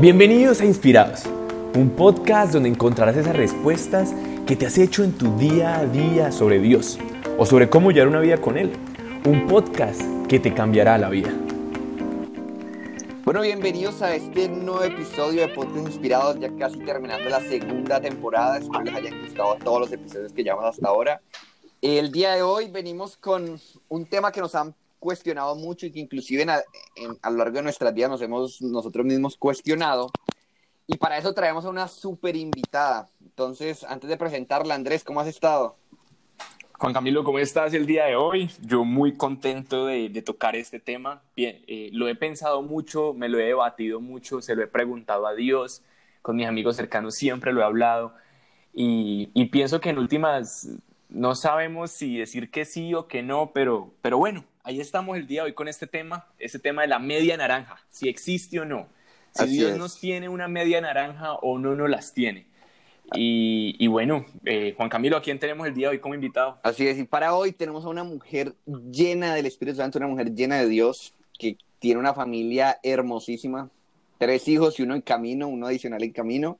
Bienvenidos a Inspirados, un podcast donde encontrarás esas respuestas que te has hecho en tu día a día sobre Dios o sobre cómo llevar una vida con Él. Un podcast que te cambiará la vida. Bueno, bienvenidos a este nuevo episodio de Podcast Inspirados, ya casi terminando la segunda temporada. Espero les hayan gustado todos los episodios que llevamos hasta ahora. El día de hoy venimos con un tema que nos han cuestionado mucho y que inclusive a lo largo de nuestras vidas nos hemos nosotros mismos cuestionado. Y para eso traemos a una súper invitada. Entonces, antes de presentarla, Andrés, ¿cómo has estado? Juan Camilo, ¿cómo estás el día de hoy? Yo muy contento de, tocar este tema. Bien, eh, lo he pensado mucho, me lo he debatido mucho, se lo he preguntado a Dios, con mis amigos cercanos siempre lo he hablado. Y, y pienso que en últimas no sabemos si decir que sí o que no, pero, pero bueno, ahí estamos el día de hoy con este tema, este tema de la media naranja, si existe o no, si Dios nos tiene una media naranja o no nos las tiene. Y, bueno, eh, Juan Camilo, ¿a quién tenemos el día de hoy como invitado? Así es, y para hoy tenemos a una mujer llena del Espíritu Santo, una mujer llena de Dios, que tiene una familia hermosísima, tres hijos y uno en camino, uno adicional en camino.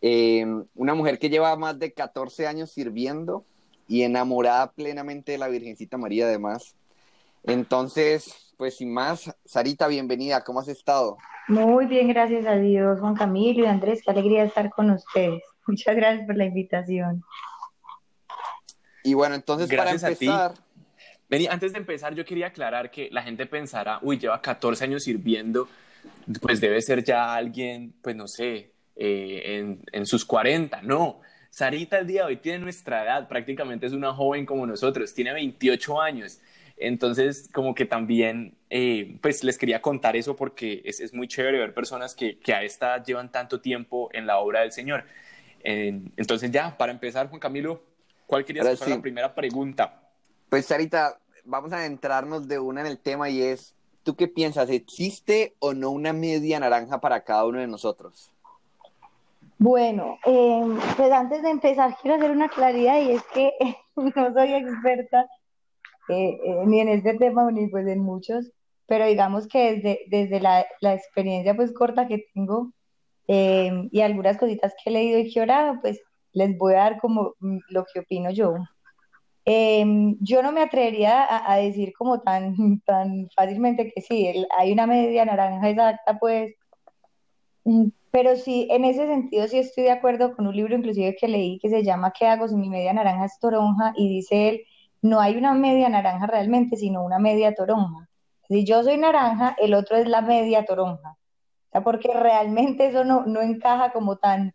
Eh, una mujer que lleva más de 14 años sirviendo y enamorada plenamente de la Virgencita María además. Entonces, pues sin más, Sarita, bienvenida, ¿cómo has estado? Muy bien, gracias a Dios, Juan Camilo y Andrés, qué alegría estar con ustedes. Muchas gracias por la invitación. Y bueno, entonces para empezar... Vení, antes de empezar, yo quería aclarar que la gente pensará, uy, lleva 14 años sirviendo, pues debe ser ya alguien, pues no sé, eh, en, en sus 40. No, Sarita el día de hoy tiene nuestra edad, prácticamente es una joven como nosotros, tiene 28 años. Entonces, como que también, eh, pues les quería contar eso porque es, es, muy chévere ver personas que, que a esta llevan tanto tiempo en la obra del Señor. entonces, ya, para empezar, Juan Camilo, ¿cuál quería ser la primera pregunta? Pues, Sarita, vamos a entrarnos de una en el tema y es, ¿tú qué piensas? ¿Existe o no una media naranja para cada uno de nosotros? Bueno, em, pues antes de empezar quiero hacer una claridad y es que no soy experta eh, eh, ni en este tema ni pues en muchos, pero digamos que desde, desde la, la experiencia pues corta que tengo em, y algunas cositas que he leído y que he orado, pues les voy a dar como mm, lo que opino yo. Em, yo no me atrevería a, a, decir como tan, tan fácilmente que sí, hay una media naranja exacta, pues mm, pero sí, en ese sentido sí estoy de acuerdo con un libro inclusive que leí que se llama ¿Qué hago si mi media naranja es toronja? Y dice él, no hay una media naranja realmente, sino una media toronja. Si yo soy naranja, el otro es la media toronja. O porque realmente eso no, no encaja como tan...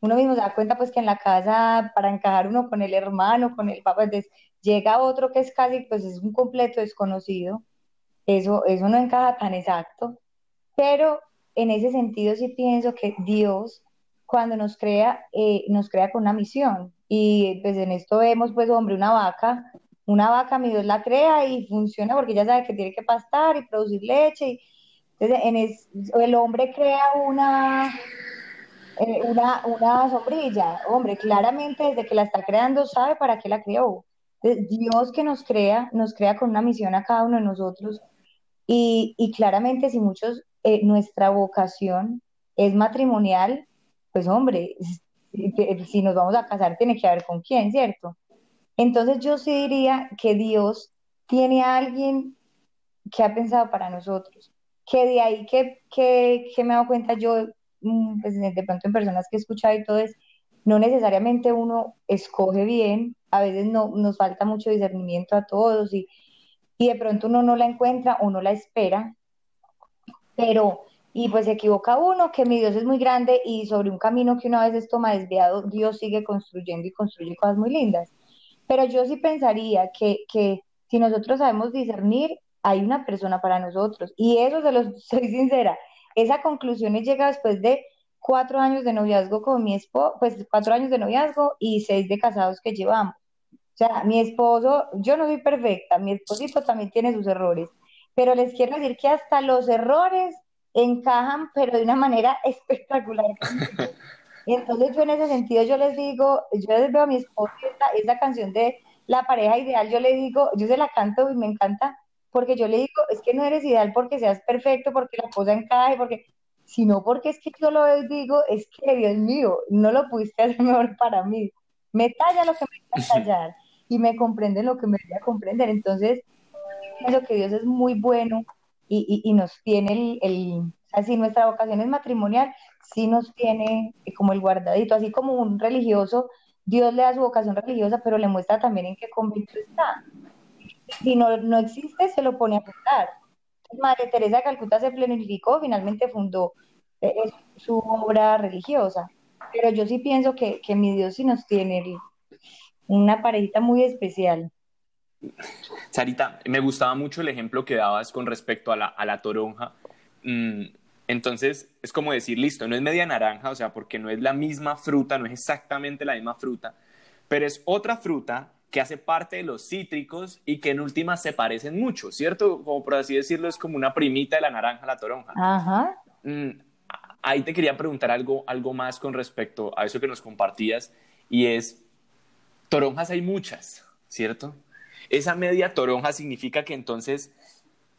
Uno mismo se da cuenta pues que en la casa, para encajar uno con el hermano, con el papá, entonces llega otro que es casi, pues es un completo desconocido. Eso, eso no encaja tan exacto. Pero en ese sentido sí pienso que Dios, cuando nos crea, eh, nos crea con una misión. Y pues en esto vemos, pues, hombre, una vaca, una vaca, mi Dios la crea y funciona porque ya sabe que tiene que pastar y producir leche. Y, entonces, en el hombre crea una, eh, una, una sombrilla. Hombre, claramente desde que la está creando sabe para qué la creó. Dios que nos crea, nos crea con una misión a cada uno de nosotros. Y, y claramente si muchos eh, nuestra vocación es matrimonial, pues hombre, si nos vamos a casar tiene que haber con quién, ¿cierto? Entonces yo sí diría que Dios tiene a alguien que ha pensado para nosotros, que de ahí que, me he dado cuenta yo, mm, pues de pronto en personas que he escuchado y todo es, no necesariamente uno escoge bien, a veces no, nos falta mucho discernimiento a todos y, de pronto uno no la encuentra o no la espera, pero, y pues se equivoca uno, que mi Dios es muy grande y sobre un camino que una vez toma desviado, Dios sigue construyendo y construye cosas muy lindas. Pero yo sí pensaría que, que si nosotros sabemos discernir, hay una persona para nosotros. Y eso se los soy sincera, esa conclusión llega después de cuatro años de noviazgo con mi esposo, pues cuatro años de noviazgo y seis de casados que llevamos. O sea, mi esposo, yo no soy perfecta, mi esposito también tiene sus errores, pero les quiero decir que hasta los errores encajan, pero de una manera espectacular. Entonces yo en ese sentido yo les digo, yo les veo a mi esposa esa, canción de la pareja ideal, yo le digo, yo se la canto y me encanta, porque yo le digo, es que no eres ideal porque seas perfecto, porque la cosa encaje, porque sino porque es que yo lo digo, es que Dios mío, no lo pudiste hacer mejor para mí. Me talla lo que me a tallar y me comprende lo que me voy a comprender. Entonces, pienso que Dios es muy bueno y, y, nos tiene el, el, así nuestra vocación es matrimonial, sí nos tiene como el guardadito, así como un religioso, Dios le da su vocación religiosa, pero le muestra también en qué convicto está. Si no, no existe, se lo pone a contar. Madre Teresa de Calcuta se planificó, finalmente fundó eh, su obra religiosa. Pero yo sí pienso que, que mi Dios sí nos tiene una parejita muy especial. Sarita, me gustaba mucho el ejemplo que dabas con respecto a la, a la toronja. Mm, entonces, es como decir, listo, no es media naranja, o sea, porque no es la misma fruta, no es exactamente la misma fruta, pero es otra fruta que hace parte de los cítricos y que en última se parecen mucho, ¿cierto? Como por así decirlo, es como una primita de la naranja, la toronja. Ajá. Mm, ahí te quería preguntar algo, algo más con respecto a eso que nos compartías, y es, toronjas hay muchas, ¿cierto? Esa media toronja significa que entonces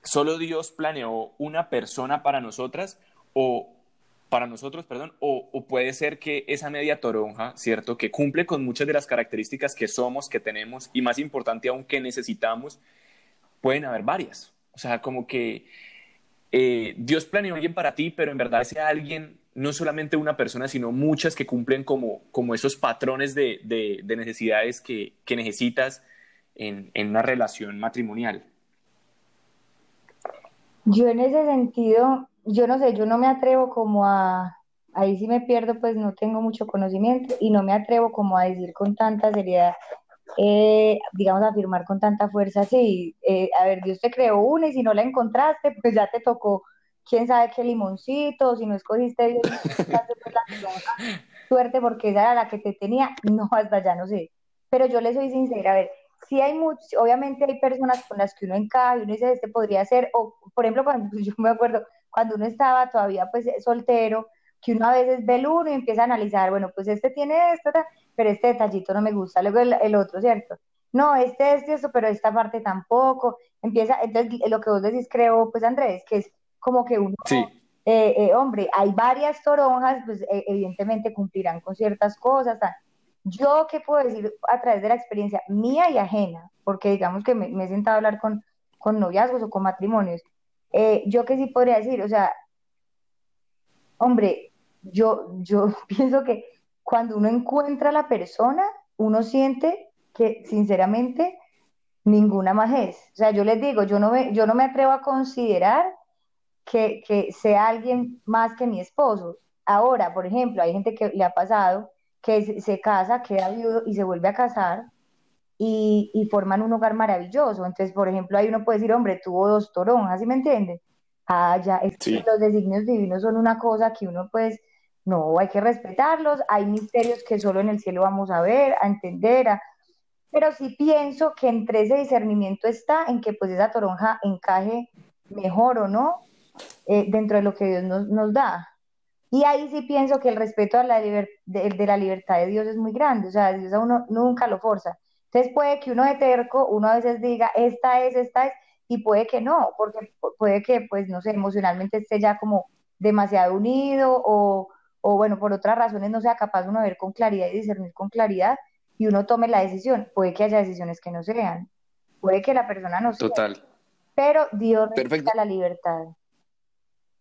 solo Dios planeó una persona para nosotras o para nosotros, perdón, o, puede ser que esa media toronja, ¿cierto? Que cumple con muchas de las características que somos, que tenemos y más importante aún que necesitamos, pueden haber varias. O sea, como que eh, Dios planeó a alguien para ti, pero en verdad ese alguien no solamente una persona, sino muchas que cumplen como, como esos patrones de, de, necesidades que, que necesitas en, en una relación matrimonial. Yo en ese sentido, yo no sé, yo no me atrevo como a, ahí sí me pierdo, pues no tengo mucho conocimiento y no me atrevo como a decir con tanta seriedad, eh, digamos, afirmar con tanta fuerza, sí, eh, a ver, Dios te creó una y si no la encontraste, pues ya te tocó, quién sabe qué limoncito, si no escogiste bien, suerte porque esa era la que te tenía, no, hasta ya no sé. Pero yo le soy sincera, a ver, sí hay muchos, obviamente hay personas con las que uno encaja y uno dice, este podría ser, o por ejemplo, cuando, yo me acuerdo, cuando uno estaba todavía pues soltero, que uno a veces ve el uno y empieza a analizar, bueno, pues este tiene esto, pero este detallito no me gusta, luego el, otro, ¿cierto? No, este es esto, pero esta parte tampoco. Empieza, entonces lo que vos decís, creo, pues Andrés, que es como que uno, sí. Eh, eh, hombre, hay varias toronjas, pues e, evidentemente cumplirán con ciertas cosas, yo, ¿qué puedo decir a través de la experiencia mía y ajena? Porque digamos que me, he sentado a hablar con, con noviazgos o con matrimonios. Eh, yo qué sí podría decir, o sea, hombre, yo, yo pienso que cuando uno encuentra a la persona, uno siente que sinceramente ninguna más es. O sea, yo les digo, yo no me, yo no me atrevo a considerar que, que sea alguien más que mi esposo. Ahora, por ejemplo, hay gente que le ha pasado que se, casa, queda viudo y se vuelve a casar y, y, forman un hogar maravilloso. Entonces, por ejemplo, ahí uno puede decir, hombre, tuvo dos toronjas, ¿sí me entiende? Ah, ya, es que los designios divinos son una cosa que uno pues, no, hay que respetarlos, hay misterios que solo en el cielo vamos a ver, a entender, pero sí pienso que entre ese discernimiento está en que pues esa toronja encaje mejor o no eh, dentro de lo que Dios nos, nos da. Y ahí sí pienso que el respeto a la de, la libertad de Dios es muy grande, o sea, Dios a uno nunca lo forza. Entonces puede que uno de terco, uno a veces diga, esta es, esta es, y puede que no, porque puede que, pues, no sé, emocionalmente esté ya como demasiado unido o, o bueno, por otras razones no sea capaz uno de ver con claridad y discernir con claridad y uno tome la decisión. Puede que haya decisiones que no sean, puede que la persona no sea. Total. Pero Dios respeta la libertad.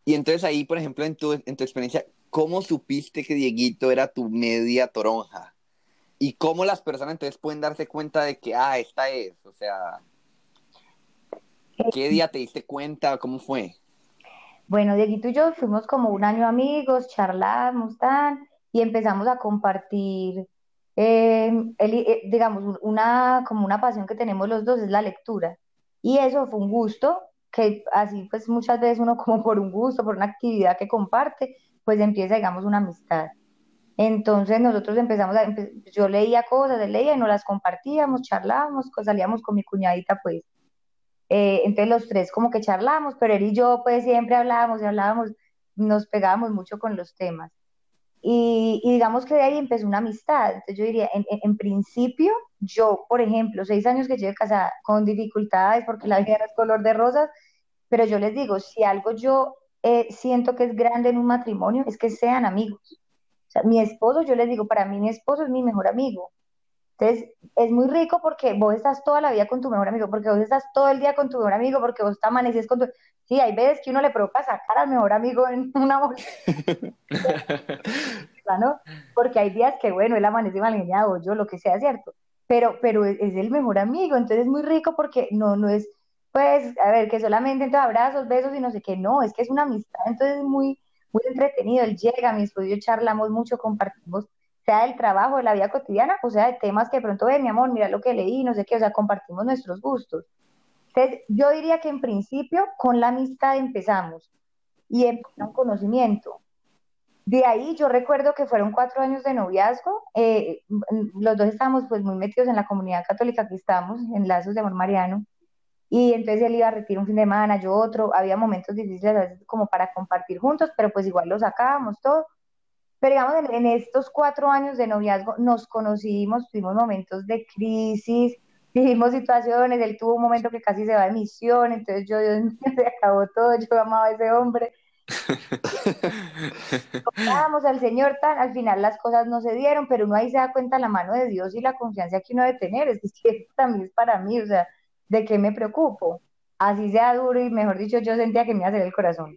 Y entonces ahí, por ejemplo, en tu, en tu experiencia, ¿cómo supiste que Dieguito era tu media toronja? ¿Y cómo las personas entonces pueden darse cuenta de que, ah, esta es? O sea, ¿qué día te diste cuenta? ¿Cómo fue? Bueno, Dieguito y yo fuimos como un año amigos, charlamos, tan, y empezamos a compartir, eh, eh, digamos, una, como una pasión que tenemos los dos es la lectura. Y eso fue un gusto que así pues muchas veces uno como por un gusto, por una actividad que comparte, pues empieza, digamos, una amistad. Entonces nosotros empezamos a, yo leía cosas, él leía y nos las compartíamos, charlábamos, salíamos con mi cuñadita pues. Eh, entonces los tres como que charlábamos, pero él y yo pues siempre hablábamos y hablábamos, nos pegábamos mucho con los temas. Y, digamos que de ahí empezó una amistad. Entonces yo diría, en, en, principio, yo, por ejemplo, seis años que llevo casada con dificultades porque la vida no es color de rosas, pero yo les digo, si algo yo eh, siento que es grande en un matrimonio es que sean amigos. O sea, mi esposo, yo les digo, para mí mi esposo es mi mejor amigo. Entonces, es muy rico porque vos estás toda la vida con tu mejor amigo, porque vos estás todo el día con tu mejor amigo, porque vos te amaneces con tu... Sí, hay veces que uno le provoca sacar al mejor amigo en una bolsa. ¿no? Porque hay días que, bueno, él amanece mal o yo, lo que sea, ¿cierto? Pero, pero es, el mejor amigo, entonces es muy rico porque no, no es, pues, a ver, que solamente entre abrazos, besos y no sé qué, no, es que es una amistad, entonces es muy, muy entretenido, él llega, mi yo charlamos mucho, compartimos, sea del trabajo, de la vida cotidiana, o sea, de temas que de pronto, ven, mi amor, mira lo que leí, no sé qué, o sea, compartimos nuestros gustos. Entonces, yo diría que en principio con la amistad empezamos y en un conocimiento. De ahí yo recuerdo que fueron cuatro años de noviazgo, eh, los dos estábamos pues muy metidos en la comunidad católica que estábamos, en Lazos de Amor Mariano, y entonces él iba a retirar un fin de semana, yo otro, había momentos difíciles a veces como para compartir juntos, pero pues igual lo sacábamos todo. Pero digamos, en, en estos cuatro años de noviazgo nos conocimos, tuvimos momentos de crisis, vivimos situaciones, él tuvo un momento que casi se va de misión, entonces yo, Dios mío, se acabó todo, yo amaba a ese hombre, Vamos al Señor, tan, al final las cosas no se dieron, pero uno ahí se da cuenta la mano de Dios y la confianza que uno debe tener. Es que también es para mí, o sea, ¿de qué me preocupo? Así sea duro y mejor dicho, yo sentía que me iba a hacer el corazón.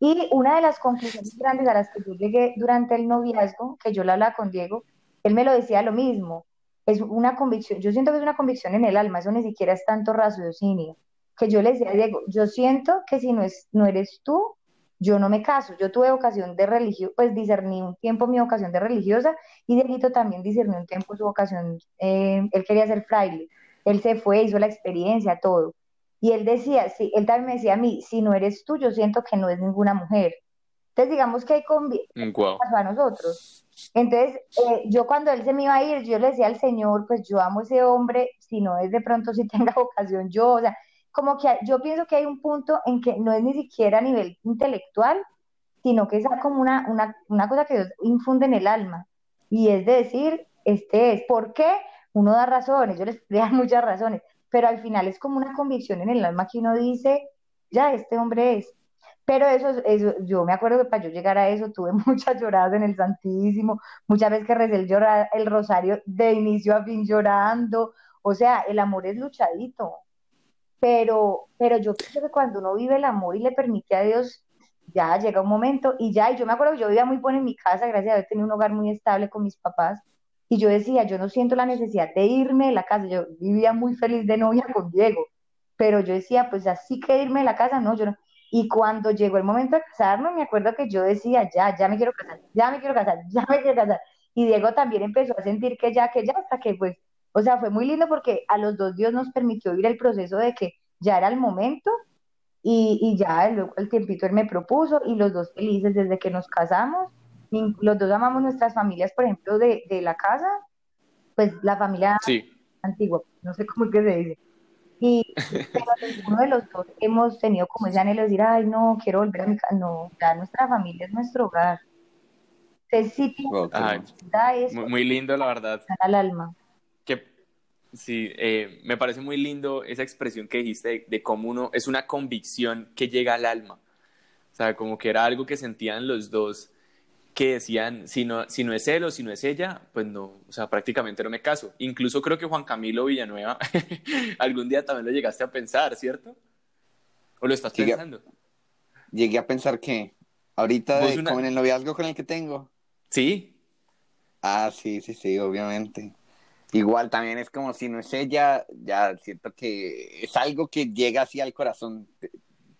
Y una de las conclusiones grandes a las que yo llegué durante el noviazgo, que yo la hablaba con Diego, él me lo decía lo mismo. Es una convicción, yo siento que es una convicción en el alma, eso ni siquiera es tanto raciocinio. Que yo le decía a Diego, yo siento que si no, es, no eres tú, yo no me caso, yo tuve vocación de religio, pues discerní un tiempo mi vocación de religiosa y Dieguito también discernió un tiempo su vocación, eh, él quería ser fraile, él se fue, hizo la experiencia, todo. Y él decía, sí, él también me decía a mí, si no eres tú, yo siento que no es ninguna mujer. Entonces digamos que hay convicción mm, a nosotros. Entonces, eh, yo cuando él se me iba a ir, yo le decía al Señor, pues yo amo a ese hombre, si no es de pronto si tenga vocación yo, o sea, como que yo pienso que hay un punto en que no es ni siquiera a nivel intelectual, sino que es como una, una, una cosa que Dios infunde en el alma. Y es decir, este es, ¿por qué? Uno da razones, yo les doy muchas razones, pero al final es como una convicción en el alma que uno dice, ya, este hombre es. Pero eso, eso yo me acuerdo que para yo llegar a eso tuve muchas lloradas en el Santísimo, muchas veces que recé el, el rosario de inicio a fin llorando, o sea, el amor es luchadito, pero, pero yo creo que cuando uno vive el amor y le permite a Dios, ya llega un momento y ya, y yo me acuerdo que yo vivía muy buena en mi casa, gracias a Dios tenía un hogar muy estable con mis papás, y yo decía, yo no siento la necesidad de irme de la casa, yo vivía muy feliz de novia con Diego, pero yo decía, pues así que irme de la casa, no, yo no. Y cuando llegó el momento de casarme, me acuerdo que yo decía, ya, ya me quiero casar, ya me quiero casar, ya me quiero casar. Y Diego también empezó a sentir que ya, que ya, hasta que pues o sea, fue muy lindo porque a los dos Dios nos permitió ir el proceso de que ya era el momento y, y ya luego el tiempito él me propuso y los dos felices desde que nos casamos. Los dos amamos nuestras familias, por ejemplo, de, de la casa, pues la familia antigua, no sé cómo es que se dice. Y pero uno de los dos hemos tenido como ese anhelo de decir, ay, no, quiero volver a mi casa. No, ya nuestra familia es nuestro hogar. Entonces, sí, muy, muy lindo, la verdad. Al alma. Sí, eh, me parece muy lindo esa expresión que dijiste de, cómo uno es una convicción que llega al alma. O sea, como que era algo que sentían los dos, que decían, si no, si no es él o si no es ella, pues no, o sea, prácticamente no me caso. Incluso creo que Juan Camilo Villanueva algún día también lo llegaste a pensar, ¿cierto? ¿O lo estás pensando? Llegué a pensar que ahorita de, con el noviazgo con el que tengo. Sí. Ah, sí, sí, sí, obviamente. Igual también es como si no es ella, ya siento que es algo que llega así al corazón.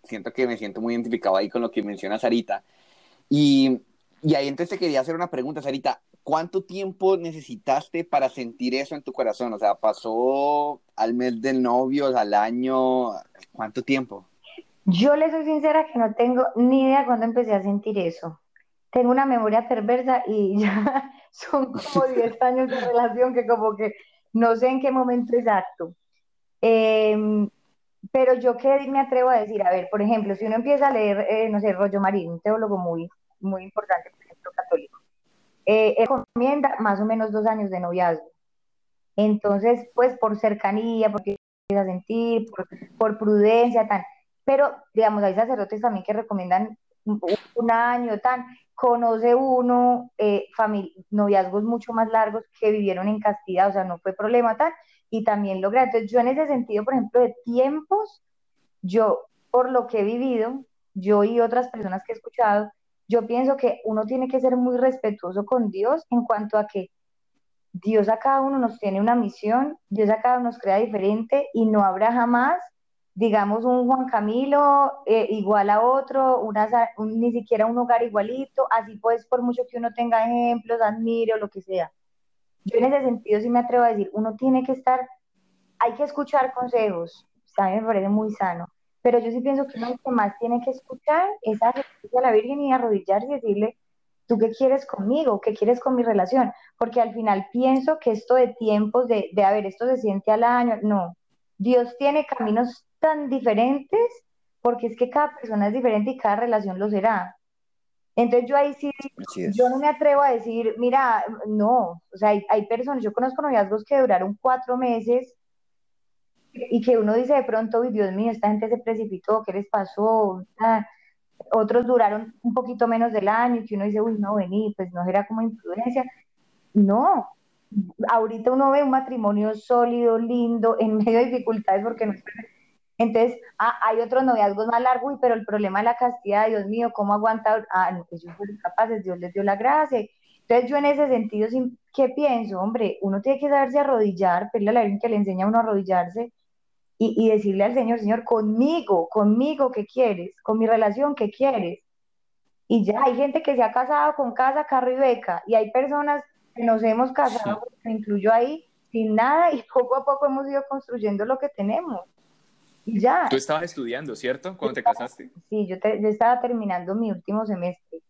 Siento que me siento muy identificado ahí con lo que menciona Sarita. Y, y ahí entonces te quería hacer una pregunta, Sarita. ¿Cuánto tiempo necesitaste para sentir eso en tu corazón? O sea, ¿pasó al mes del novio, al año? ¿Cuánto tiempo? Yo le soy sincera que no tengo ni idea cuándo empecé a sentir eso. Tengo una memoria perversa y ya son como 10 años de relación que como que no sé en qué momento exacto. Em, pero yo que me atrevo a decir, a ver, por ejemplo, si uno empieza a leer, eh, no sé, Rollo Marín, un teólogo muy, muy importante, por ejemplo, católico, eh, él recomienda más o menos dos años de noviazgo. Entonces, pues por cercanía, porque a sentir, por, por prudencia, tal. Pero, digamos, hay sacerdotes también que recomiendan un año, tan, conoce uno eh, noviazgos mucho más largos que vivieron en castidad, o sea, no fue problema tal, y también logra. Entonces, yo en ese sentido, por ejemplo, de tiempos, yo, por lo que he vivido, yo y otras personas que he escuchado, yo pienso que uno tiene que ser muy respetuoso con Dios en cuanto a que Dios a cada uno nos tiene una misión, Dios a cada uno nos crea diferente y no habrá jamás, digamos, un Juan Camilo eh, igual a otro, ni siquiera un hogar igualito, así pues, por mucho que uno tenga ejemplos, admire o lo que sea. Yo en ese sentido sí me atrevo a decir, uno tiene que estar, hay que escuchar consejos, también me parece muy sano, pero yo sí pienso que uno que más tiene que escuchar es a la Virgen y arrodillarse y decirle, ¿tú qué quieres conmigo? ¿Qué quieres con mi relación? Porque al final pienso que esto de tiempos, de, de a ver, esto se siente al año, no. Dios tiene caminos tan diferentes porque es que cada persona es diferente y cada relación lo será. Entonces yo ahí sí, yo no me atrevo a decir, mira, no, o sea, hay, hay personas, yo conozco noviazgos que duraron cuatro meses y que uno dice de pronto, Dios mío, esta gente se precipitó, ¿qué les pasó? Otros duraron un poquito menos del año, y que uno dice, uy, no, vení, pues no era como imprudencia. No, ahorita uno ve un matrimonio sólido, lindo, en medio de dificultades porque no entonces, ah, hay otros noviazgos más largos, pero el problema de la castidad, Dios mío, ¿cómo aguanta? Ah, no, pues yo fui capaz, Dios les dio la gracia. Entonces, yo en ese sentido, ¿qué pienso? Hombre, uno tiene que saberse arrodillar, pedirle a la Virgen que le enseña a uno a arrodillarse y, y decirle al Señor, Señor, conmigo, conmigo, ¿qué quieres? Con mi relación, ¿qué quieres? Y ya hay gente que se ha casado con casa, carro y beca, y hay personas que nos hemos casado, me incluyo ahí, sin nada, y poco a poco hemos ido construyendo lo que tenemos. Y ya. Tú estabas estudiando, ¿cierto? Cuando te casaste. Sí, yo, yo estaba terminando mi último semestre.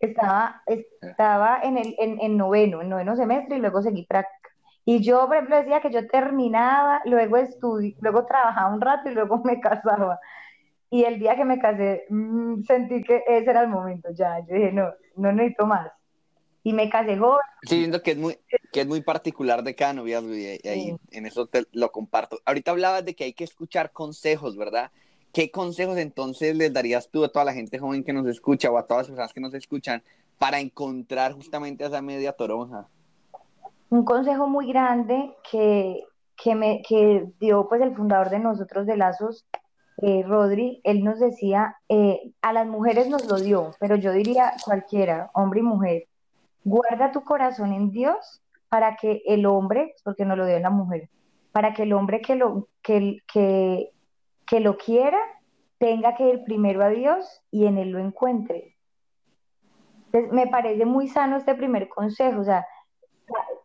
Estaba, estaba en el en, en noveno, en noveno semestre y luego seguí práctica. Y yo, por ejemplo, decía que yo terminaba, luego estudié, luego trabajaba un rato y luego me casaba. Y el día que me casé, mm, sentí que ese era el momento, ya. Yo dije, no, no necesito más. Y me casé joven. Sí, viendo que es muy, que es muy particular de cada noviazgo y ahí en eso te lo comparto. Ahorita hablabas de que hay que escuchar consejos, ¿verdad? ¿Qué consejos entonces les darías tú a toda la gente joven que nos escucha o a todas las personas que nos escuchan para encontrar justamente esa media toronja? Un consejo muy grande que, que, me, que dio pues el fundador de nosotros de Lazos, eh, Rodri, él nos decía, eh, a las mujeres nos lo dio, pero yo diría cualquiera, hombre y mujer, guarda tu corazón en Dios para que el hombre, porque nos lo dio la mujer, para que el hombre que lo, que, que, que lo quiera tenga que ir primero a Dios y en él lo encuentre. Me parece muy sano este primer consejo, o sea,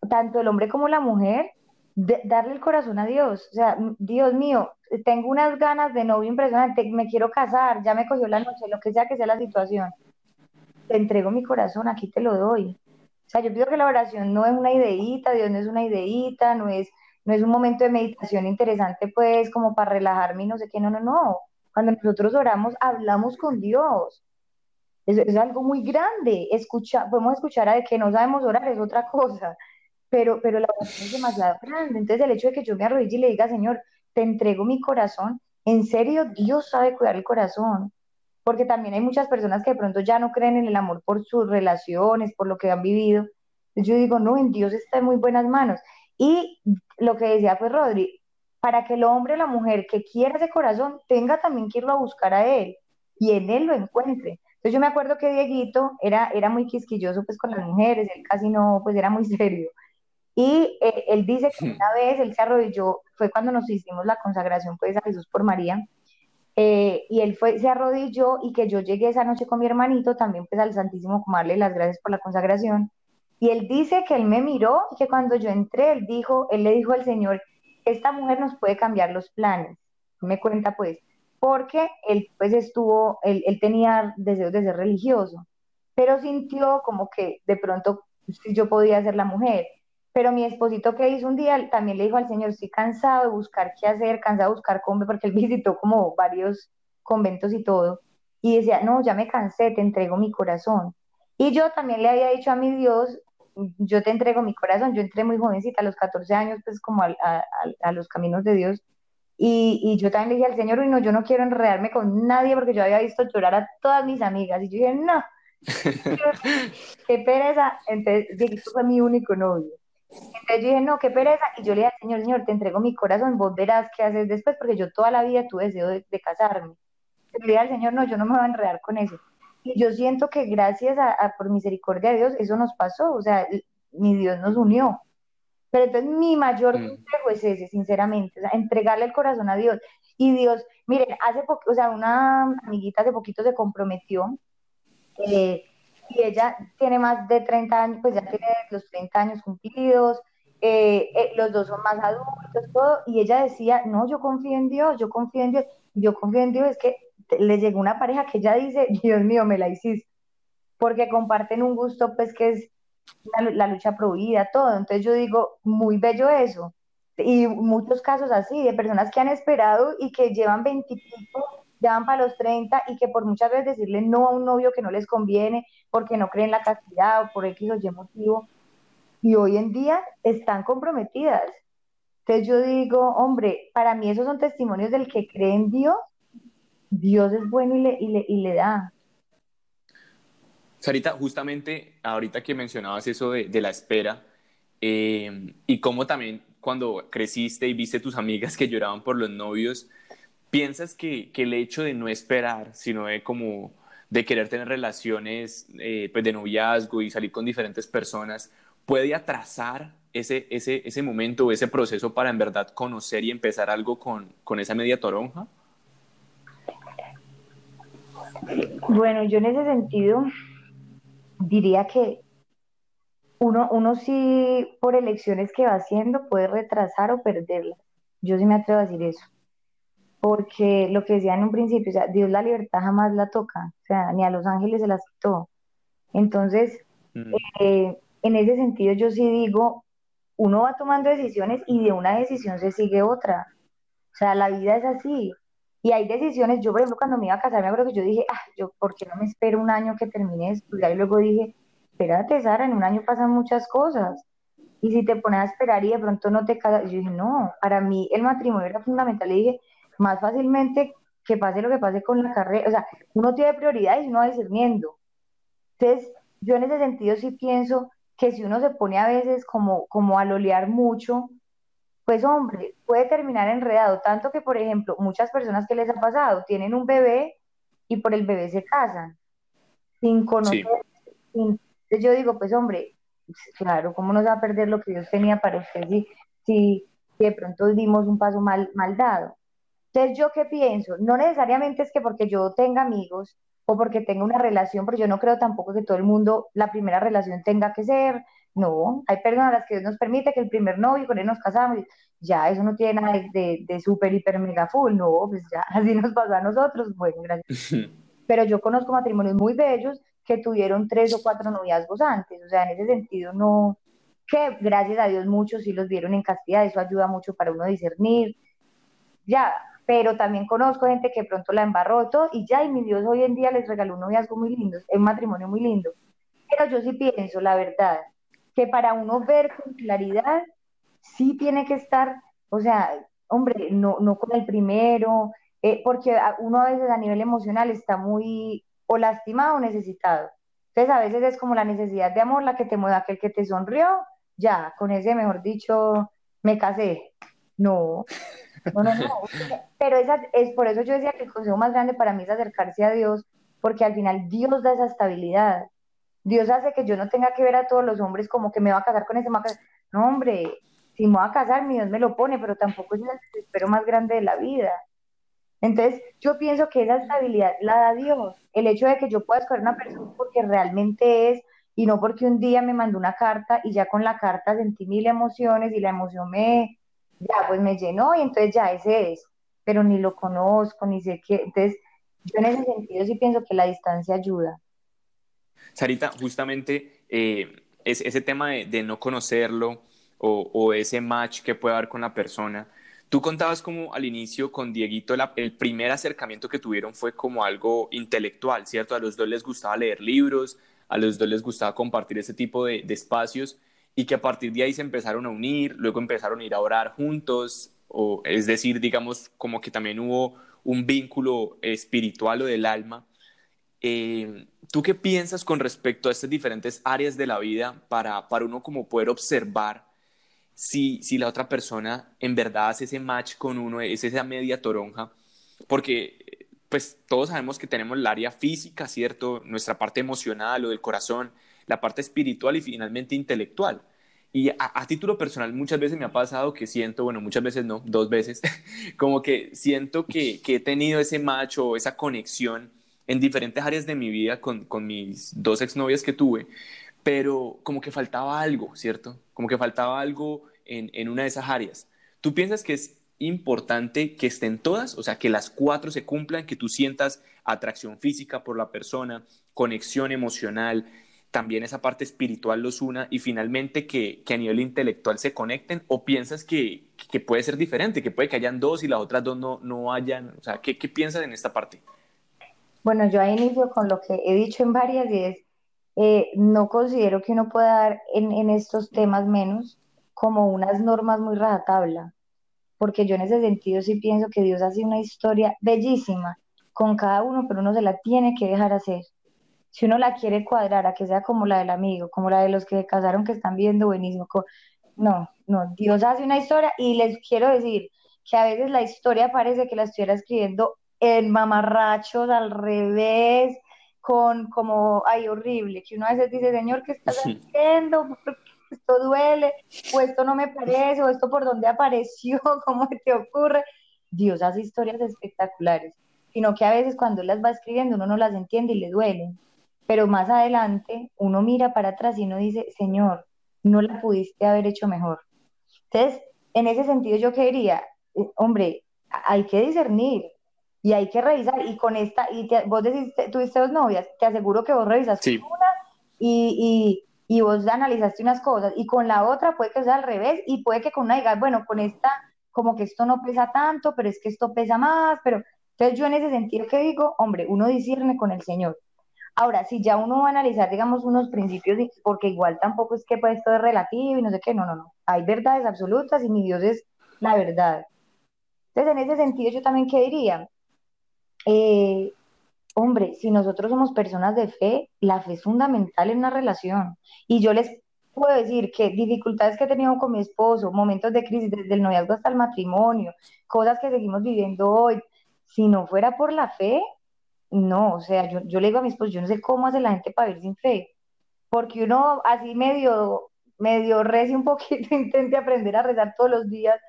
tanto el hombre como la mujer, darle el corazón a Dios. O sea, Dios mío, tengo unas ganas de novio impresionante, me quiero casar, ya me cogió la noche, lo que sea que sea la situación. Te entrego mi corazón, aquí te lo doy. O sea, yo pido que la oración no es una ideita, Dios no es una ideita, no es, no es un momento de meditación interesante, pues, como para relajarme y no sé qué, no, no, no. Cuando nosotros oramos, hablamos con Dios. Es, es algo muy grande. Escucha, podemos escuchar a de que no sabemos orar, es otra cosa pero, pero la oración es demasiado grande. Entonces, el hecho de que yo me arrodille y le diga, Señor, te entrego mi corazón, en serio, Dios sabe cuidar el corazón. Porque también hay muchas personas que de pronto ya no creen en el amor por sus relaciones, por lo que han vivido. Yo digo, no, en Dios está en muy buenas manos. Y lo que decía pues Rodri, para que el hombre o la mujer que quiera ese corazón tenga también que irlo a buscar a él y en él lo encuentre. Entonces yo me acuerdo que Dieguito era, era muy quisquilloso pues con las mujeres, él casi no, pues era muy serio. Y eh, él dice que una vez él se arrodilló, fue cuando nos hicimos la consagración pues a Jesús por María, eh, y él fue, se arrodilló y que yo llegué esa noche con mi hermanito también pues al Santísimo como darle las gracias por la consagración. Y él dice que él me miró y que cuando yo entré, él dijo, él le dijo al Señor, esta mujer nos puede cambiar los planes. Me cuenta pues, porque él pues estuvo, él, él tenía deseos de ser religioso, pero sintió como que de pronto yo podía ser la mujer. Pero mi esposito que hizo un día también le dijo al Señor, estoy cansado de buscar qué hacer, cansado de buscar cómo, porque él visitó como varios conventos y todo. Y decía, no, ya me cansé, te entrego mi corazón. Y yo también le había dicho a mi Dios, yo te entrego mi corazón. Yo entré muy jovencita, a los 14 años, pues como a, a, los caminos de Dios. Y, y yo también le dije al Señor, uy, no, yo no quiero enredarme con nadie porque yo había visto llorar a todas mis amigas. Y yo dije, no, qué pereza. Entonces, Dieguito fue mi único novio. Entonces yo dije, no, qué pereza. Y yo le dije al Señor, Señor, te entrego mi corazón, vos verás qué haces después, porque yo toda la vida tuve deseo de, de casarme. Le dije al Señor, no, yo no me voy a enredar con eso. Y yo siento que gracias a, a, por misericordia de Dios, eso nos pasó. O sea, mi Dios nos unió. Pero entonces mi mayor mm. consejo es ese, sinceramente, o sea, entregarle el corazón a Dios. Y Dios, miren, hace poco, o sea, una amiguita hace poquito se comprometió eh, y ella tiene más de 30 años, pues ya tiene los 30 años cumplidos, eh, eh, los dos son más adultos, todo, y ella decía, no, yo confío en Dios, yo confío en Dios, yo confío en Dios, es que le llegó una pareja que ella dice, Dios mío, me la hiciste, porque comparten un gusto, pues que es la, la lucha prohibida, todo, entonces yo digo, muy bello eso, y muchos casos así, de personas que han esperado y que llevan veintipico ya para los 30 y que por muchas veces decirle no a un novio que no les conviene porque no creen la castidad o por X o Y motivo, y hoy en día están comprometidas. Entonces yo digo, hombre, para mí esos son testimonios del que cree en Dios, Dios es bueno y le, y le, y le da. Sarita, justamente ahorita que mencionabas eso de, de la espera eh, y cómo también cuando creciste y viste tus amigas que lloraban por los novios, ¿Piensas que, que, el hecho de no esperar, sino de como de querer tener relaciones eh, pues de noviazgo y salir con diferentes personas, puede atrasar ese, ese, ese momento ese proceso para en verdad conocer y empezar algo con, con esa media toronja? Bueno, yo en ese sentido diría que uno, uno sí por elecciones que va haciendo puede retrasar o perderla. Yo sí me atrevo a decir eso porque lo que decía en un principio, o sea, Dios la libertad jamás la toca, o sea, ni a los ángeles se la quitó. Entonces, mm. eh, en ese sentido yo sí digo, uno va tomando decisiones y de una decisión se sigue otra. O sea, la vida es así. Y hay decisiones, yo por ejemplo cuando me iba a casar, me acuerdo que yo dije, ah, yo, ¿por qué no me espero un año que termine de estudiar? Y luego dije, espérate, Sara, en un año pasan muchas cosas. Y si te pones a esperar y de pronto no te casas, yo dije, no, para mí el matrimonio era fundamental. Y dije, más fácilmente que pase lo que pase con la carrera. O sea, uno tiene prioridades y uno va discerniendo. Entonces, yo en ese sentido sí pienso que si uno se pone a veces como, como a lolear mucho, pues hombre, puede terminar enredado. Tanto que, por ejemplo, muchas personas que les ha pasado tienen un bebé y por el bebé se casan, sin conocer. Entonces yo digo, pues hombre, claro, ¿cómo no se va a perder lo que Dios tenía para usted si, si, de pronto dimos un paso mal, mal dado? Entonces, ¿yo qué pienso? No necesariamente es que porque yo tenga amigos o porque tenga una relación, porque yo no creo tampoco que todo el mundo la primera relación tenga que ser, no, hay personas a las que Dios nos permite que el primer novio con él nos casamos, ya eso no tiene nada de, de, súper, hiper, mega full, no, pues ya así nos pasó a nosotros, bueno, gracias. Pero yo conozco matrimonios muy bellos que tuvieron tres o cuatro noviazgos antes, o sea, en ese sentido no, que gracias a Dios muchos sí los vieron en castidad, eso ayuda mucho para uno discernir, ya, pero también conozco gente que pronto la embarró y todo, y ya, y mi Dios hoy en día les regaló un noviazgo muy lindo, un matrimonio muy lindo. Pero yo sí pienso, la verdad, que para uno ver con claridad, sí tiene que estar, o sea, hombre, no, no con el primero, eh, porque uno a veces a nivel emocional está muy o lastimado o necesitado. Entonces a veces es como la necesidad de amor la que te mueve, aquel que te sonrió, ya, con ese, mejor dicho, me casé. No, no, no, no. Pero esa, es por eso yo decía que el consejo más grande para mí es acercarse a Dios, porque al final Dios da esa estabilidad. Dios hace que yo no tenga que ver a todos los hombres como que me va a casar con ese, me No, hombre, si me va a casar, mi Dios me lo pone, pero tampoco es el desespero más grande de la vida. Entonces, yo pienso que esa estabilidad la da Dios. El hecho de que yo pueda escoger una persona porque realmente es, y no porque un día me mandó una carta y ya con la carta sentí mil emociones y la emoción me, ya pues me llenó y entonces ya ese es, pero ni lo conozco, ni sé qué. Entonces, yo en ese sentido sí pienso que la distancia ayuda. Sarita, justamente eh, es, ese tema de, no conocerlo o, ese match que puede haber con la persona. Tú contabas como al inicio con Dieguito, el primer acercamiento que tuvieron fue como algo intelectual, ¿cierto? A los dos les gustaba leer libros, a los dos les gustaba compartir ese tipo de, de espacios y que a partir de ahí se empezaron a unir, luego empezaron a ir a orar juntos, o es decir, digamos, como que también hubo un vínculo espiritual o del alma. Eh, ¿Tú qué piensas con respecto a estas diferentes áreas de la vida para, para uno como poder observar si, si la otra persona en verdad hace ese match con uno, es esa media toronja? Porque pues todos sabemos que tenemos el área física, ¿cierto? Nuestra parte emocional o del corazón, la parte espiritual y finalmente intelectual. Y a, título personal muchas veces me ha pasado que siento, bueno, muchas veces no, dos veces, como que siento que, que he tenido ese macho, esa conexión en diferentes áreas de mi vida con, con mis dos exnovias que tuve, pero como que faltaba algo, ¿cierto? Como que faltaba algo en, en una de esas áreas. ¿Tú piensas que es importante que estén todas, o sea, que las cuatro se cumplan, que tú sientas atracción física por la persona, conexión emocional, también esa parte espiritual los una y finalmente que, a nivel intelectual se conecten o piensas que, puede ser diferente, que puede que hayan dos y las otras dos no, no hayan, o sea, ¿qué, piensas en esta parte? Bueno, yo ahí inicio con lo que he dicho en varias y es, eh, no considero que uno pueda dar en, en estos temas menos como unas normas muy rajatabla, porque yo en ese sentido sí pienso que Dios hace una historia bellísima con cada uno, pero uno se la tiene que dejar hacer si uno la quiere cuadrar a que sea como la del amigo, como la de los que se casaron que están viendo buenísimo, no, no, Dios hace una historia y les quiero decir que a veces la historia parece que la estuviera escribiendo en mamarrachos al revés, con como, ay, horrible, que uno a veces dice, Señor, ¿qué estás haciendo? Esto duele, o esto no me parece, o esto por dónde apareció, ¿cómo te ocurre? Dios hace historias espectaculares, sino que a veces cuando las va escribiendo uno no las entiende y le duelen pero más adelante uno mira para atrás y uno dice, Señor, no la pudiste haber hecho mejor. Entonces, en ese sentido yo quería, eh, hombre, hay que discernir y hay que revisar. Y con esta, y vos decís, tuviste dos novias, te aseguro que vos revisaste una y, y, y, vos analizaste unas cosas. Y con la otra puede que sea al revés y puede que con una digas, bueno, con esta como que esto no pesa tanto, pero es que esto pesa más, pero entonces yo en ese sentido que digo, hombre, uno discierne con el Señor Ahora, si ya uno va a analizar, digamos, unos principios, porque igual tampoco es que pues esto es relativo y no sé qué, no, no, no. Hay verdades absolutas y mi Dios es la verdad. Entonces, en ese sentido, yo también, ¿qué diría? Eh, hombre, si nosotros somos personas de fe, la fe es fundamental en una relación. Y yo les puedo decir que dificultades que he tenido con mi esposo, momentos de crisis desde el noviazgo hasta el matrimonio, cosas que seguimos viviendo hoy, si no fuera por la fe, no, o sea, yo, yo le digo a mi esposo, yo no sé cómo hace la gente para vivir sin fe, porque uno así medio, medio reza un poquito, intente aprender a rezar todos los días,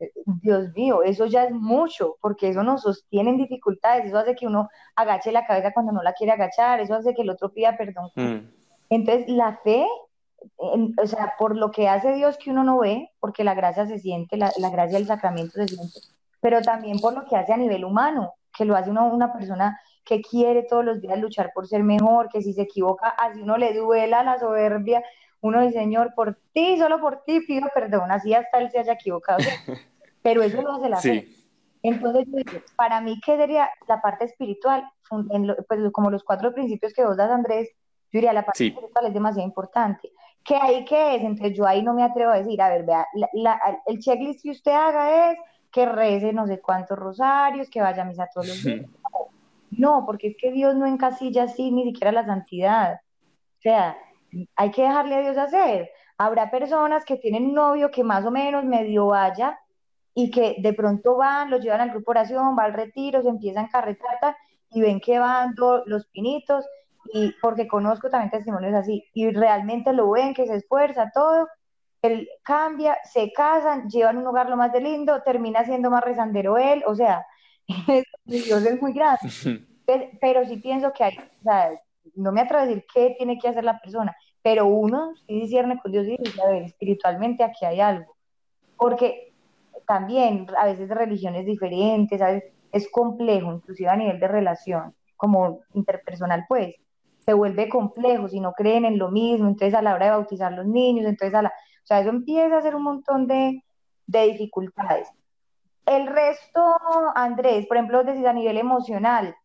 eh, Dios mío, eso ya es mucho, porque eso nos sostiene en dificultades, eso hace que uno agache la cabeza cuando no la quiere agachar, eso hace que el otro pida perdón. Mm. Entonces, la fe, o sea, por lo que hace Dios que uno no ve, porque la gracia se siente, la, la gracia del sacramento se siente, pero también por lo que hace a nivel humano, que lo hace uno, una persona que quiere todos los días luchar por ser mejor, que si se equivoca, así uno le duela la soberbia, uno dice, Señor, por ti, solo por ti pido perdón, así hasta él se haya equivocado. Pero eso lo hace la fe. Entonces, para mí, ¿qué sería la parte espiritual? pues, como los cuatro principios que vos das, Andrés, yo diría, la parte espiritual es demasiado importante. ¿Qué hay que es? Entonces, yo ahí no me atrevo a decir, a ver, vea, el checklist que usted haga es que rece no sé cuántos rosarios, que vaya a misa todos los días. No, porque es que Dios no encasilla así ni siquiera la santidad. O sea, hay que dejarle a Dios hacer. Habrá personas que tienen un novio que más o menos medio vaya y que de pronto van, los llevan al grupo oración, va al retiro, se empiezan a y ven que van los pinitos y porque conozco también testimonios así y realmente lo ven que se esfuerza todo, él cambia, se casan, llevan un hogar lo más de lindo, termina siendo más rezandero él, o sea, Dios es muy grande. Pero, sí pienso que hay, o sea, no me atrevo a decir qué tiene que hacer la persona, pero uno sí discierne con Dios y dice, a ver, espiritualmente aquí hay algo. Porque también a veces religiones diferentes, es complejo, inclusive a nivel de relación, como interpersonal, pues, se vuelve complejo si no creen en lo mismo, entonces a la hora de bautizar los niños, entonces a la, o sea, eso empieza a ser un montón de, de dificultades. El resto, Andrés, por ejemplo, decís a nivel emocional,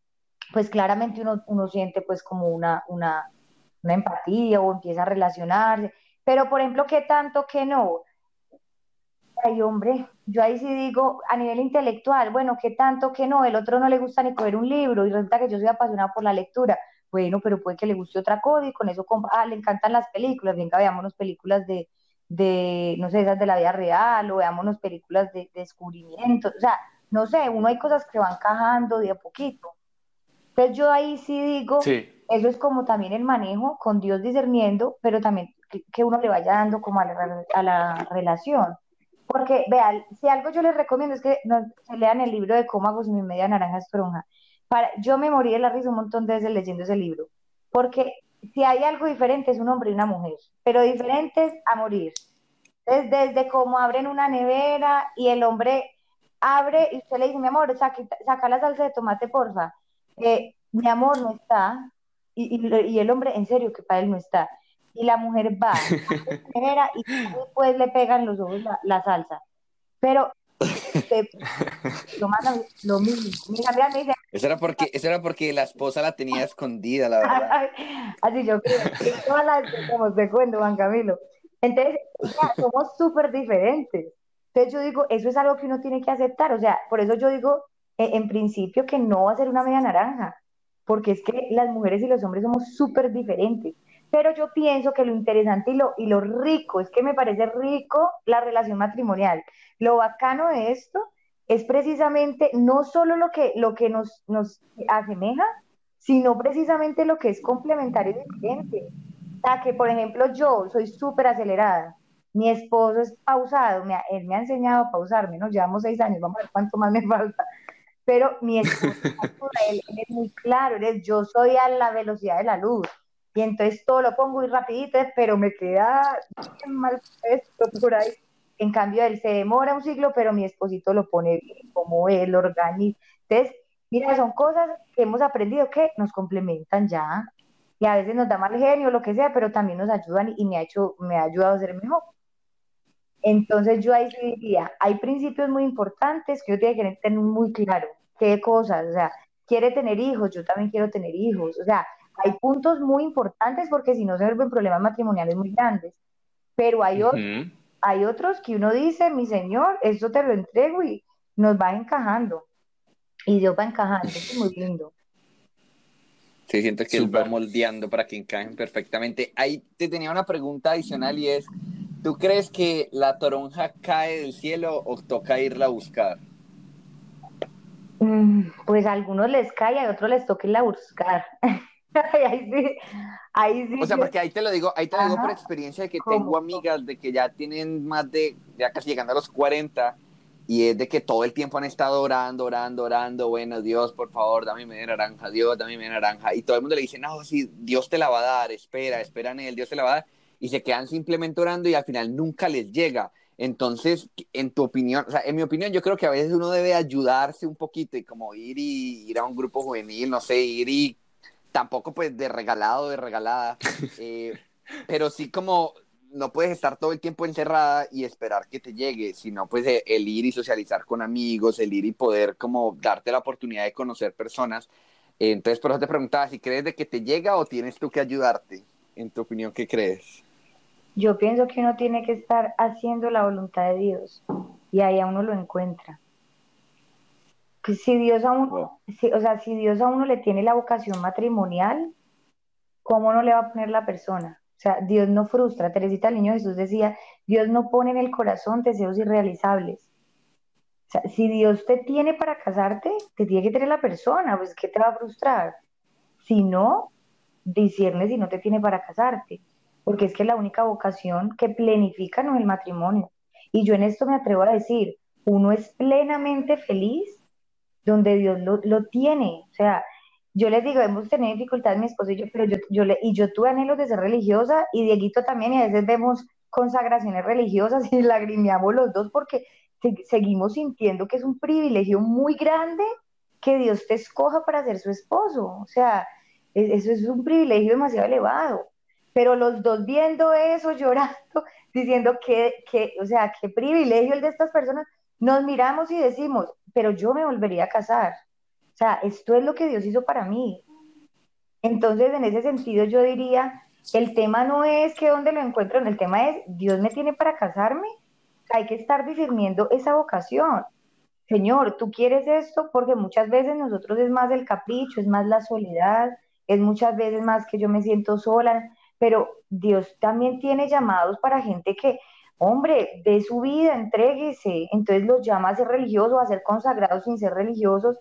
pues claramente uno, uno siente pues como una, una, una empatía o empieza a relacionarse, pero por ejemplo, ¿qué tanto que no? Ay, hombre, yo ahí sí digo, a nivel intelectual, bueno, ¿qué tanto, que no? El otro no le gusta ni coger un libro y resulta que yo soy apasionada por la lectura. Bueno, pero puede que le guste otra cosa y con eso, ah, le encantan las películas, venga, veámonos películas de, de, no sé, esas de la vida real o veámonos películas de, de descubrimiento. O sea, no sé, uno hay cosas que van cajando de a poquito. Entonces yo ahí sí digo, eso es como también el manejo con Dios discerniendo, pero también que, uno le vaya dando como a la, a la relación. Porque, vean, si algo yo les recomiendo es que se lean el libro de Cómo hago mi media naranja esponja. Para, yo me morí de la risa un montón de veces leyendo ese libro. Porque si hay algo diferente es un hombre y una mujer, pero diferentes a morir. Entonces, desde cómo abren una nevera y el hombre abre y usted le dice, mi amor, saca, saca la salsa de tomate, porfa. Eh, mi amor no está. Y, y, el hombre, en serio, que para él no está y la mujer va y después le pegan los ojos la, salsa. Pero lo, lo mismo. eso era porque eso era porque la esposa la tenía escondida, la verdad. Así yo creo. Todas las como te cuento, Juan Camilo. Entonces, somos súper diferentes. Entonces yo digo, eso es algo que uno tiene que aceptar. O sea, por eso yo digo, en, en principio, que no va a ser una media naranja. Porque es que las mujeres y los hombres somos súper diferentes. Pero yo pienso que lo interesante y lo, y lo rico, es que me parece rico la relación matrimonial. Lo bacano de esto es precisamente no solo lo que, lo que nos, nos asemeja, sino precisamente lo que es complementario y diferente. O sea, que por ejemplo yo soy súper acelerada, mi esposo es pausado, me él me ha enseñado a pausarme, nos llevamos seis años, vamos a ver cuánto más me falta. Pero mi esposo, es muy claro, él yo soy a la velocidad de la luz y entonces todo lo pongo muy rapidito, pero me queda mal esto por ahí. En cambio, él se demora un siglo, pero mi esposito lo pone bien, como él organiza. Entonces, mira, son cosas que hemos aprendido que nos complementan ya. Y a veces nos da mal genio, lo que sea, pero también nos ayudan y me ha, hecho, me ha ayudado a ser mejor. Entonces yo ahí sí diría, hay principios muy importantes que yo tiene que tener muy claro. ¿Qué cosas? O sea, quiere tener hijos, yo también quiero tener hijos. O sea, hay puntos muy importantes porque si no se vuelven problemas matrimoniales muy grandes, pero hay, otros, hay otros que uno dice, mi señor, esto te lo entrego y nos va encajando. Y Dios va encajando, es muy lindo. Sí, siento que Super. va moldeando para que encajen perfectamente. Ahí te tenía una pregunta adicional y es, ¿tú crees que la toronja cae del cielo o toca irla a buscar? Mm, pues a algunos les cae, a otros les toca irla a buscar. ahí sí, ahí sí. O sea, porque ahí te lo digo, ahí te lo digo por experiencia de que tengo amigas de que ya tienen más de, ya casi llegando a los 40, y es de que todo el tiempo han estado orando, orando, orando, bueno, Dios, por favor, dame media naranja, Dios, dame media naranja, y todo el mundo le dice, no, sí, Dios te la va a dar, espera, espera en él, Dios te la va a dar, y se quedan simplemente orando y al final nunca les llega. Entonces, en tu opinión, o sea, en mi opinión, yo creo que a veces uno debe ayudarse un poquito y como ir y ir a un grupo juvenil, no sé, ir y tampoco pues de regalado, de regalada, eh, pero sí como no puedes estar todo el tiempo encerrada y esperar que te llegue, sino pues eh, el ir y socializar con amigos, el ir y poder como darte la oportunidad de conocer personas. entonces, por eso te preguntaba si crees de que te llega o tienes tú que ayudarte. En tu opinión, ¿qué crees? Yo pienso que uno tiene que estar haciendo la voluntad de Dios y ahí a uno lo encuentra si Dios a uno, o sea, si Dios a uno le tiene la vocación matrimonial, ¿cómo no le va a poner la persona? O sea, Dios no frustra. Teresita el Niño Jesús decía, Dios no pone en el corazón deseos irrealizables. O sea, si Dios te tiene para casarte, te tiene que tener la persona, pues ¿qué te va a frustrar? Si no, discierne si no te tiene para casarte, porque es que la única vocación que plenifica no es el matrimonio. Y yo en esto me atrevo a decir, uno es plenamente feliz donde Dios lo, lo tiene. O sea, yo les digo, hemos tenido dificultades mi esposo y yo, pero yo, yo le, y yo tuve anhelos de ser religiosa y Dieguito también, y a veces vemos consagraciones religiosas y lagrimeamos los dos porque seguimos sintiendo que es un privilegio muy grande que Dios te escoja para ser su esposo. O sea, e, eso es un privilegio demasiado elevado. Pero los dos viendo eso, llorando, diciendo que, que, o sea, qué privilegio el de estas personas, nos miramos y decimos, pero yo me volvería a casar. O sea, esto es lo que Dios hizo para mí. Entonces, en ese sentido, yo diría, el tema no es que dónde lo encuentro, el tema es, Dios me tiene para casarme. Hay que estar discerniendo esa vocación. Señor, tú quieres esto porque muchas veces nosotros es más el capricho, es más la soledad, es muchas veces más que yo me siento sola, pero Dios también tiene llamados para gente que, hombre, de su vida, entréguese. Entonces los llama a ser religiosos, a ser consagrados sin ser religiosos,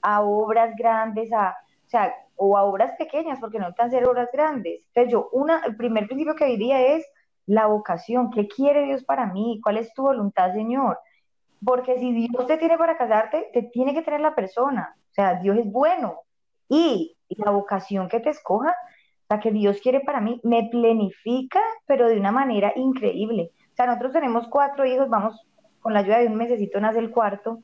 a obras grandes, a, o a obras pequeñas, porque no están ser obras grandes. Entonces yo, una, el primer principio que diría es la vocación. ¿Qué quiere Dios para mí? ¿Cuál es tu voluntad, Señor? Porque si Dios te tiene para casarte, te tiene que tener la persona. O sea, Dios es bueno. Y la vocación que te escoja, la que Dios quiere para mí, me planifica, pero de una manera increíble. Sea, nosotros tenemos cuatro hijos, vamos, con la ayuda de un mesecito nace el cuarto.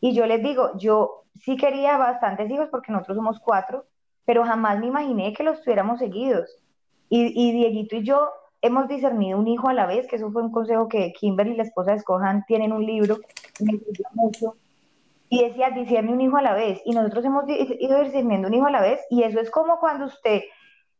Y yo les digo, yo sí quería bastantes hijos porque nosotros somos cuatro, pero jamás me imaginé que los tuviéramos seguidos. Y, y Dieguito y yo hemos discernido un hijo a la vez, que eso fue un consejo que Kimberly y la esposa de Escojan tienen un libro, y decía, discierne un hijo a la vez, y nosotros hemos ido discerniendo un hijo a la vez, y eso es como cuando usted,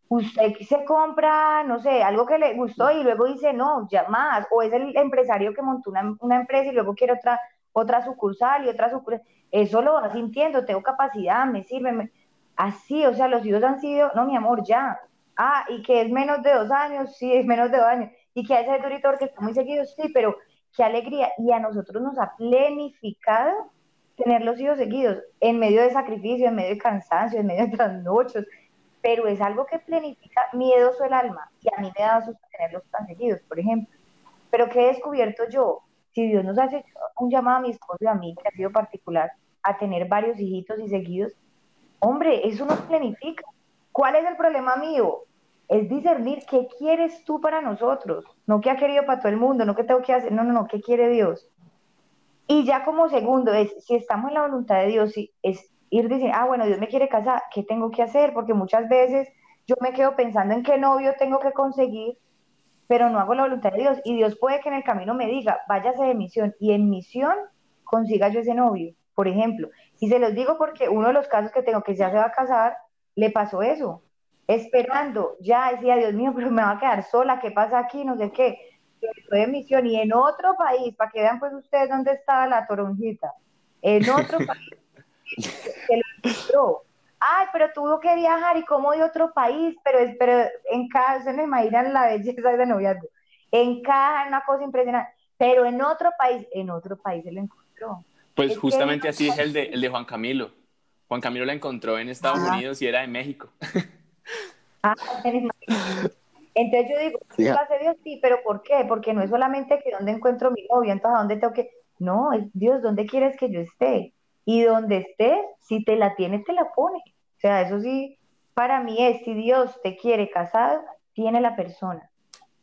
usted se compra, no sé, algo que le gustó y luego dice, no, ya más, o es el empresario que montó una, empresa y luego quiere otra, otra sucursal y otra sucursal, eso lo vas sintiendo, tengo capacidad, me sirve, así, o sea, los hijos han sido, no, mi amor, ya, Ah, y que es menos de dos años, sí, es menos de dos años. Y que a ese editor que está muy seguido, sí, pero qué alegría. Y a nosotros nos ha planificado tener los hijos seguidos, en medio de sacrificio, en medio de cansancio, en medio de trasnochos, pero es algo que planifica miedoso el alma. Y a mí me da susto tenerlos tan seguidos, por ejemplo. Pero ¿qué he descubierto yo? Si Dios nos hace un llamado a mi esposo y a mí, que ha sido particular, a tener varios hijitos y seguidos, hombre, eso nos planifica. ¿Cuál es el problema mío? es discernir qué quieres tú para nosotros, no qué ha querido para todo el mundo, no qué tengo que hacer, no, no, no, qué quiere Dios. Y ya como segundo es, si estamos en la voluntad de Dios, es ir diciendo, ah, bueno, Dios me quiere casar, ¿qué tengo que hacer? Porque muchas veces yo me quedo pensando en qué novio tengo que conseguir, pero no hago la voluntad de Dios. Y Dios puede que en el camino me diga, váyase de misión, y en misión consiga yo ese novio, por ejemplo. Y se los digo porque uno de los casos que tengo que ya se va a casar, le pasó eso esperando, ya decía, Dios mío, pero me va a quedar sola, ¿qué pasa aquí? No sé qué. Estoy en misión y en otro país, para que vean pues ustedes dónde estaba la toronjita, en otro país, se lo encontró. Ay, pero tuvo que viajar y como de otro país, pero, pero en cada, se me imaginan la belleza de noviazgo, en cada una cosa impresionante, pero en otro país, en otro país se lo encontró. Pues justamente así es el de, el de Juan Camilo. Juan Camilo la encontró en Estados Unidos y era de México. Ah, entonces yo digo, sí. Dios? Sí, pero ¿por qué? Porque no es solamente que dónde encuentro mi novia, entonces a dónde tengo que... No, es Dios, ¿dónde quieres que yo esté? Y donde estés, si te la tiene, te la pone. O sea, eso sí, para mí es, si Dios te quiere casado, tiene la persona.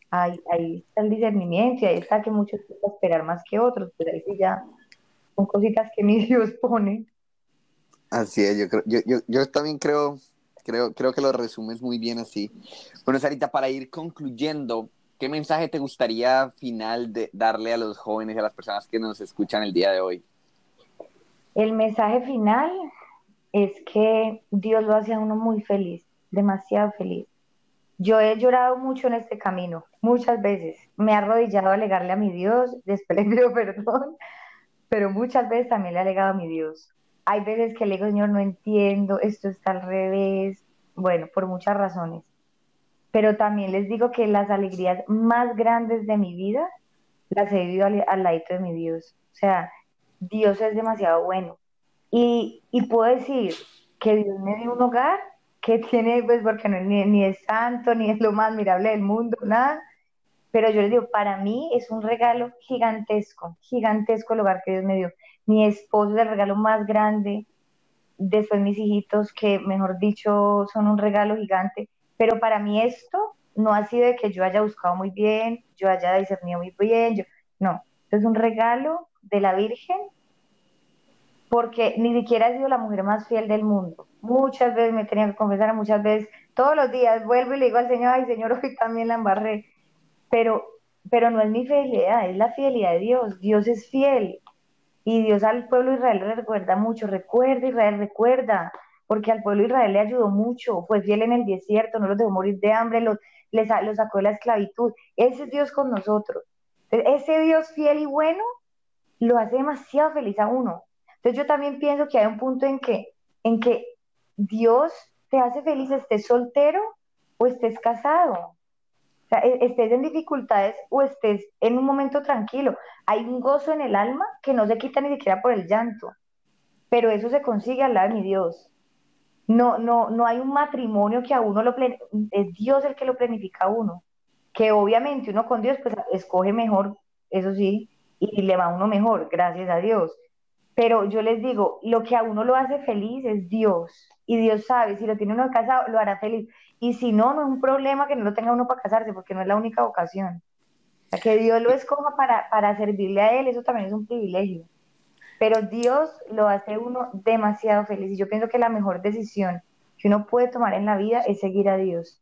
Ahí, ahí está el discernimiento ahí está que muchos pueden esperar más que otros, pero ahí sí ya son cositas que mi Dios pone. Así es, yo, creo, yo, yo, yo también creo Creo, creo que lo resumes muy bien así. Bueno, Sarita, para ir concluyendo, ¿qué mensaje te gustaría final de darle a los jóvenes y a las personas que nos escuchan el día de hoy? El mensaje final es que Dios lo hace a uno muy feliz, demasiado feliz. Yo he llorado mucho en este camino, muchas veces. Me he arrodillado a alegarle a mi Dios, después le pido perdón, pero muchas veces también le he alegado a mi Dios hay veces que le digo, Señor, no entiendo, esto está al revés, bueno, por muchas razones. Pero también les digo que las alegrías más grandes de mi vida las he vivido al, al de mi Dios. O sea, Dios es demasiado bueno. Y, y, puedo decir que Dios me dio un hogar que tiene, pues porque no, ni, ni es santo, ni es lo más mirable del mundo, nada. Pero yo les digo, para mí es un regalo gigantesco, gigantesco el hogar que Dios me dio mi esposo es el regalo más grande, después mis hijitos, que mejor dicho, son un regalo gigante, pero para mí esto no ha sido de que yo haya buscado muy bien, yo haya discernido muy bien, yo, no, es un regalo de la Virgen, porque ni siquiera he sido la mujer más fiel del mundo. Muchas veces me tenía que confesar, muchas veces, todos los días vuelvo y le digo al Señor, ay Señor, hoy también la embarré, pero, pero no es mi fidelidad, es la fidelidad de Dios, Dios es fiel, y Dios al pueblo de Israel le recuerda mucho, recuerda Israel, recuerda, porque al pueblo de Israel le ayudó mucho, fue fiel en el desierto, no los dejó morir de hambre, los, los sacó de la esclavitud. Ese es Dios con nosotros. Ese Dios fiel y bueno lo hace demasiado feliz a uno. Entonces yo también pienso que hay un punto en que, en que Dios te hace feliz estés soltero o estés casado. E, estés en dificultades o estés en un momento tranquilo. Hay un gozo en el alma que no se quita ni siquiera por el llanto, pero eso se consigue al lado de mi Dios. No, no, no hay un matrimonio que a uno lo es Dios el que lo planifica a uno. Que obviamente uno con Dios pues escoge mejor, eso sí, y le va a uno mejor, gracias a Dios. Pero yo les digo, lo que a uno lo hace feliz es Dios. Y Dios sabe, si lo tiene uno casado, lo hará feliz. Y si no, no es un problema que no lo tenga uno para casarse, porque no es la única ocasión. O sea, que Dios lo escoja para, para servirle a Él, eso también es un privilegio. Pero Dios lo hace uno demasiado feliz. Y yo pienso que la mejor decisión que uno puede tomar en la vida es seguir a Dios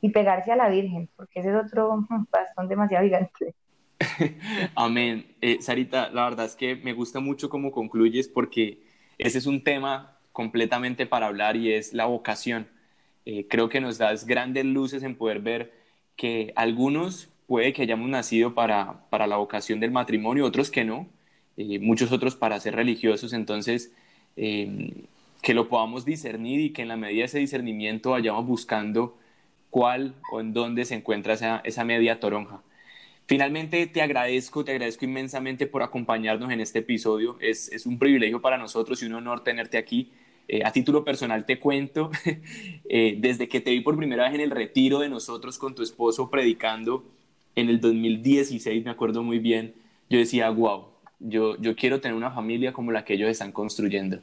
y pegarse a la Virgen, porque ese es otro bastón demasiado gigante. Amén. Eh, Sarita, la verdad es que me gusta mucho cómo concluyes porque ese es un tema completamente para hablar y es la vocación. Eh, creo que nos das grandes luces en poder ver que algunos puede que hayamos nacido para, para la vocación del matrimonio, otros que no, eh, muchos otros para ser religiosos, entonces em, que lo podamos discernir y que en la medida de ese discernimiento vayamos buscando cuál o en dónde se encuentra esa, esa media toronja. Finalmente, te agradezco, te agradezco inmensamente por acompañarnos en este episodio. Es, es un privilegio para nosotros y un honor tenerte aquí. Eh, a título personal te cuento, eh, desde que te vi por primera vez en el retiro de nosotros con tu esposo predicando en el 2016, me acuerdo muy bien, yo decía, wow, yo, yo quiero tener una familia como la que ellos están construyendo.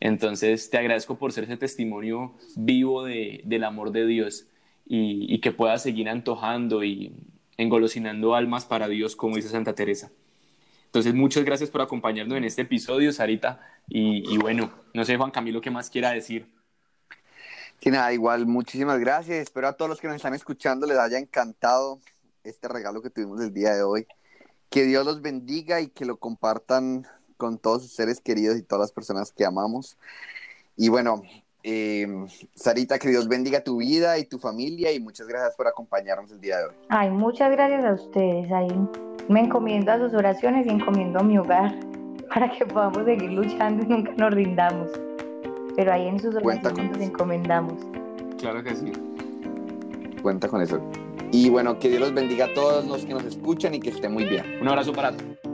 Entonces, te agradezco por ser ese testimonio vivo de, del amor de Dios y, y que puedas seguir antojando y engolosinando almas para Dios, como dice Santa Teresa. Entonces, muchas gracias por acompañarnos en este episodio, Sarita. Y, bueno, no sé, Juan Camilo, ¿qué más quiera decir? Sí, nada, igual, muchísimas gracias. Espero a todos los que nos están escuchando les haya encantado este regalo que tuvimos el día de hoy. Que Dios los bendiga y que lo compartan con todos sus seres queridos y todas las personas que amamos. Y bueno, eh, Sarita, que Dios bendiga tu vida y tu familia y muchas gracias por acompañarnos el día de hoy. Ay, muchas gracias a ustedes. Ahí me encomiendo a sus oraciones y encomiendo a mi hogar para que podamos seguir luchando y nunca nos rindamos. Pero ahí en sus oraciones nos encomendamos. Claro que sí. Cuenta con eso. Y bueno, que Dios los bendiga a todos los que nos escuchan y que estén muy bien. Un abrazo para todos.